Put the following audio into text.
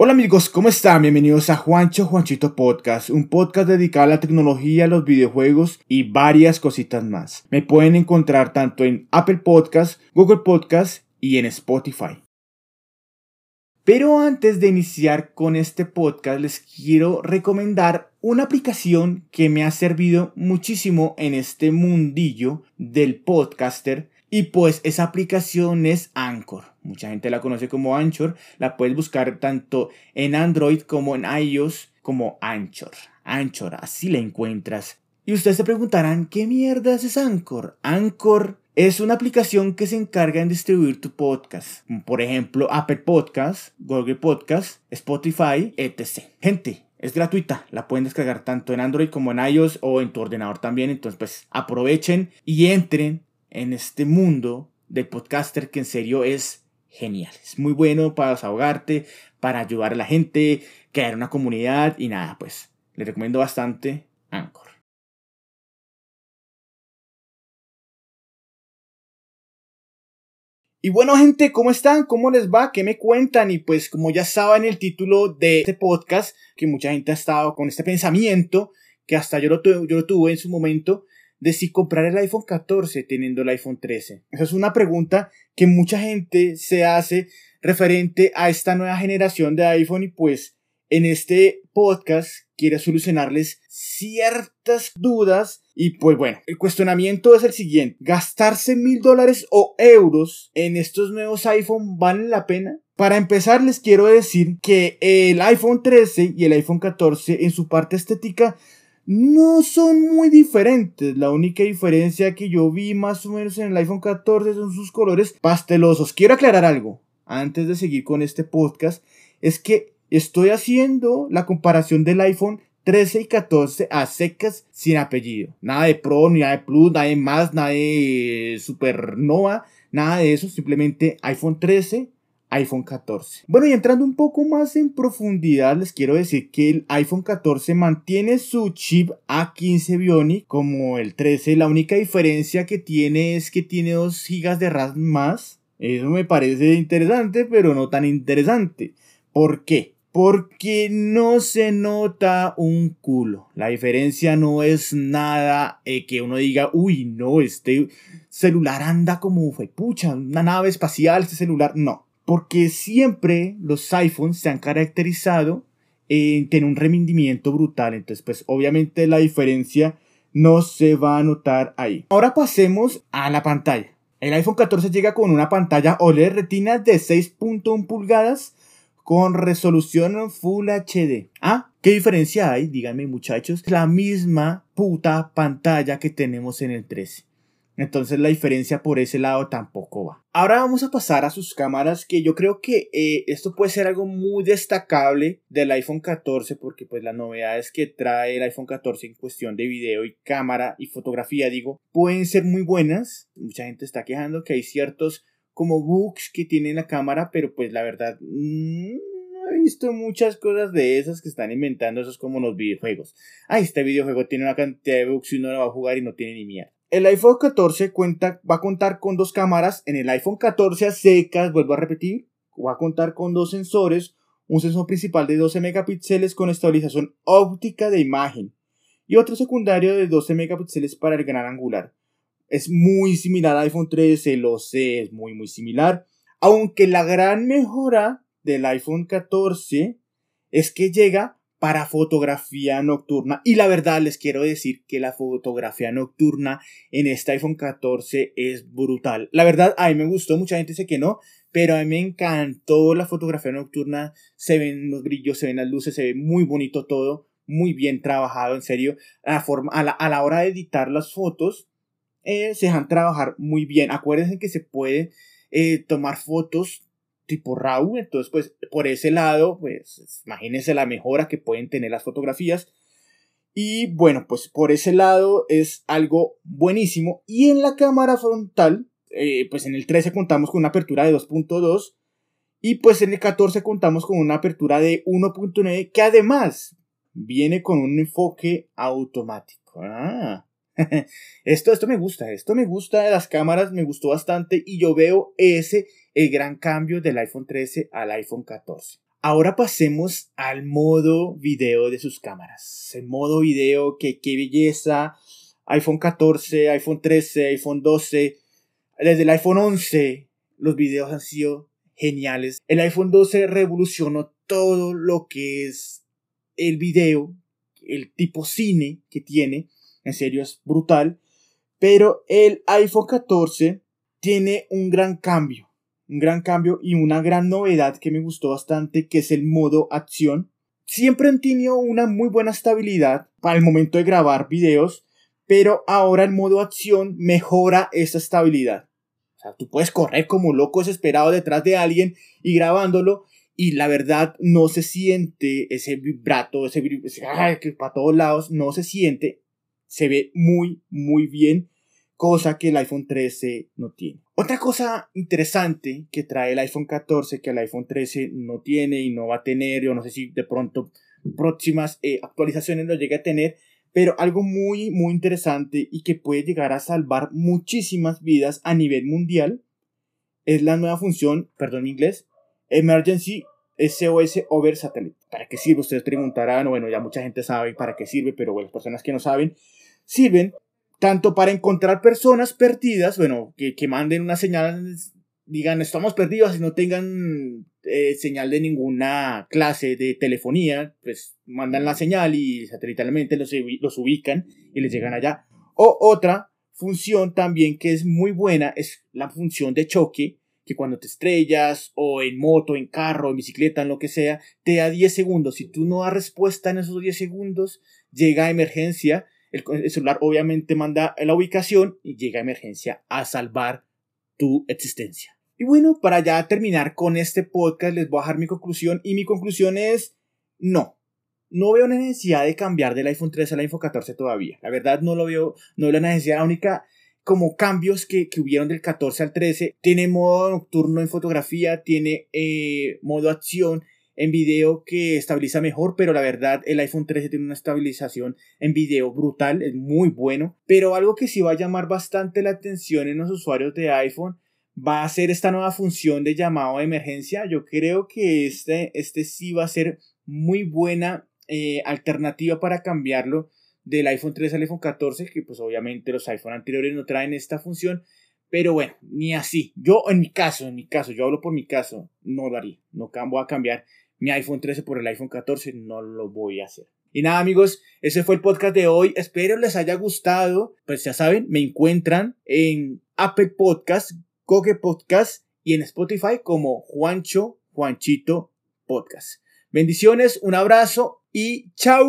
Hola amigos, ¿cómo están? Bienvenidos a Juancho Juanchito Podcast, un podcast dedicado a la tecnología, los videojuegos y varias cositas más. Me pueden encontrar tanto en Apple Podcast, Google Podcast y en Spotify. Pero antes de iniciar con este podcast les quiero recomendar una aplicación que me ha servido muchísimo en este mundillo del podcaster y pues esa aplicación es Anchor. Mucha gente la conoce como Anchor. La puedes buscar tanto en Android como en iOS como Anchor. Anchor, así la encuentras. Y ustedes se preguntarán, ¿qué mierda es Anchor? Anchor es una aplicación que se encarga en distribuir tu podcast. Por ejemplo, Apple Podcast, Google Podcast, Spotify, etc. Gente, es gratuita, la pueden descargar tanto en Android como en iOS o en tu ordenador también. Entonces, pues aprovechen y entren en este mundo del podcaster que en serio es genial. Es muy bueno para desahogarte, para ayudar a la gente, crear una comunidad y nada, pues les recomiendo bastante Anchor. Y bueno gente, ¿cómo están? ¿Cómo les va? ¿Qué me cuentan? Y pues como ya saben el título de este podcast, que mucha gente ha estado con este pensamiento, que hasta yo lo, yo lo tuve en su momento, de si comprar el iPhone 14 teniendo el iPhone 13. Esa es una pregunta que mucha gente se hace referente a esta nueva generación de iPhone y pues en este podcast quiero solucionarles ciertas dudas y pues bueno, el cuestionamiento es el siguiente. ¿Gastarse mil dólares o euros en estos nuevos iPhone vale la pena? Para empezar les quiero decir que el iPhone 13 y el iPhone 14 en su parte estética no son muy diferentes. La única diferencia que yo vi más o menos en el iPhone 14 son sus colores pastelosos. Quiero aclarar algo antes de seguir con este podcast. Es que estoy haciendo la comparación del iPhone 13 y 14 a secas sin apellido. Nada de Pro, ni nada de Plus, nada de más, nada de Supernova, nada de eso. Simplemente iPhone 13 iPhone 14. Bueno, y entrando un poco más en profundidad, les quiero decir que el iPhone 14 mantiene su chip A15 Bionic como el 13. La única diferencia que tiene es que tiene 2 GB de RAM más. Eso me parece interesante, pero no tan interesante. ¿Por qué? Porque no se nota un culo. La diferencia no es nada que uno diga, uy, no, este celular anda como fue pucha, una nave espacial, este celular. No porque siempre los iPhones se han caracterizado en tener un rendimiento brutal. Entonces, pues obviamente la diferencia no se va a notar ahí. Ahora pasemos a la pantalla. El iPhone 14 llega con una pantalla OLED Retina de 6.1 pulgadas con resolución Full HD. Ah, ¿qué diferencia hay? Díganme muchachos. La misma puta pantalla que tenemos en el 13. Entonces la diferencia por ese lado tampoco va. Ahora vamos a pasar a sus cámaras que yo creo que eh, esto puede ser algo muy destacable del iPhone 14 porque pues las novedades que trae el iPhone 14 en cuestión de video y cámara y fotografía digo pueden ser muy buenas. Mucha gente está quejando que hay ciertos como bugs que tiene la cámara pero pues la verdad mm, no he visto muchas cosas de esas que están inventando esos como los videojuegos. Ah, este videojuego tiene una cantidad de bugs y uno lo va a jugar y no tiene ni mierda. El iPhone 14 cuenta, va a contar con dos cámaras. En el iPhone 14 a secas, vuelvo a repetir, va a contar con dos sensores. Un sensor principal de 12 megapíxeles con estabilización óptica de imagen y otro secundario de 12 megapíxeles para el gran angular. Es muy similar al iPhone 13, lo sé, es muy muy similar. Aunque la gran mejora del iPhone 14 es que llega para fotografía nocturna. Y la verdad les quiero decir que la fotografía nocturna en este iPhone 14 es brutal. La verdad a mí me gustó, mucha gente dice que no, pero a mí me encantó la fotografía nocturna. Se ven los brillos, se ven las luces, se ve muy bonito todo, muy bien trabajado, en serio. A la, forma, a la, hora de editar las fotos, eh, se dejan trabajar muy bien. Acuérdense que se puede eh, tomar fotos tipo RAW. Entonces, pues por ese lado, pues imagínense la mejora que pueden tener las fotografías. Y bueno, pues por ese lado es algo buenísimo. Y en la cámara frontal, eh, pues en el 13 contamos con una apertura de 2.2. Y pues en el 14 contamos con una apertura de 1.9 que además viene con un enfoque automático. Ah. esto, esto me gusta, esto me gusta de las cámaras, me gustó bastante y yo veo ese el gran cambio del iPhone 13 al iPhone 14. Ahora pasemos al modo video de sus cámaras. El modo video que qué belleza. iPhone 14, iPhone 13, iPhone 12, desde el iPhone 11 los videos han sido geniales. El iPhone 12 revolucionó todo lo que es el video, el tipo cine que tiene. En serio es brutal. Pero el iPhone 14 tiene un gran cambio. Un gran cambio y una gran novedad que me gustó bastante, que es el modo acción. Siempre han tenido una muy buena estabilidad para el momento de grabar videos, pero ahora el modo acción mejora esa estabilidad. O sea, tú puedes correr como loco desesperado detrás de alguien y grabándolo y la verdad no se siente ese vibrato, ese, ese que para todos lados no se siente, se ve muy muy bien cosa que el iPhone 13 no tiene. Otra cosa interesante que trae el iPhone 14 que el iPhone 13 no tiene y no va a tener, yo no sé si de pronto próximas eh, actualizaciones lo llegue a tener, pero algo muy muy interesante y que puede llegar a salvar muchísimas vidas a nivel mundial es la nueva función, perdón en inglés, Emergency SOS Over Satellite. ¿Para qué sirve? Ustedes preguntarán, bueno, ya mucha gente sabe para qué sirve, pero bueno, las personas que no saben, sirven tanto para encontrar personas perdidas, bueno, que, que manden una señal, digan estamos perdidos y no tengan eh, señal de ninguna clase de telefonía, pues mandan la señal y satelitalmente los, los ubican y les llegan allá. O otra función también que es muy buena es la función de choque, que cuando te estrellas o en moto, en carro, en bicicleta, en lo que sea, te da 10 segundos. Si tú no das respuesta en esos 10 segundos, llega a emergencia el, celular obviamente manda la ubicación y llega a emergencia a salvar tu existencia. Y bueno, para ya terminar con este podcast les voy a dejar mi conclusión y mi conclusión es no. No veo necesidad de cambiar del iPhone 13 al iPhone 14 todavía. La verdad no lo veo, no veo la necesidad. La única como cambios que, que hubieron del 14 al 13. Tiene modo nocturno en fotografía, tiene eh, modo acción, en video que estabiliza mejor, pero la verdad el iPhone 13 tiene una estabilización en video brutal, es muy bueno. Pero algo que sí va a llamar bastante la atención en los usuarios de iPhone va a ser esta nueva función de llamado de emergencia. Yo creo que este, este sí va a ser muy buena eh, alternativa para cambiarlo del iPhone 13 al iPhone 14, que pues obviamente los iPhone anteriores no traen esta función. Pero bueno, ni así. Yo en mi caso, en mi caso, yo hablo por mi caso, no lo haría. No voy a cambiar mi iPhone 13 por el iPhone 14, no lo voy a hacer. Y nada amigos, ese fue el podcast de hoy. Espero les haya gustado. Pues ya saben, me encuentran en Apple Podcast, Google Podcast y en Spotify como Juancho, Juanchito Podcast. Bendiciones, un abrazo y chao.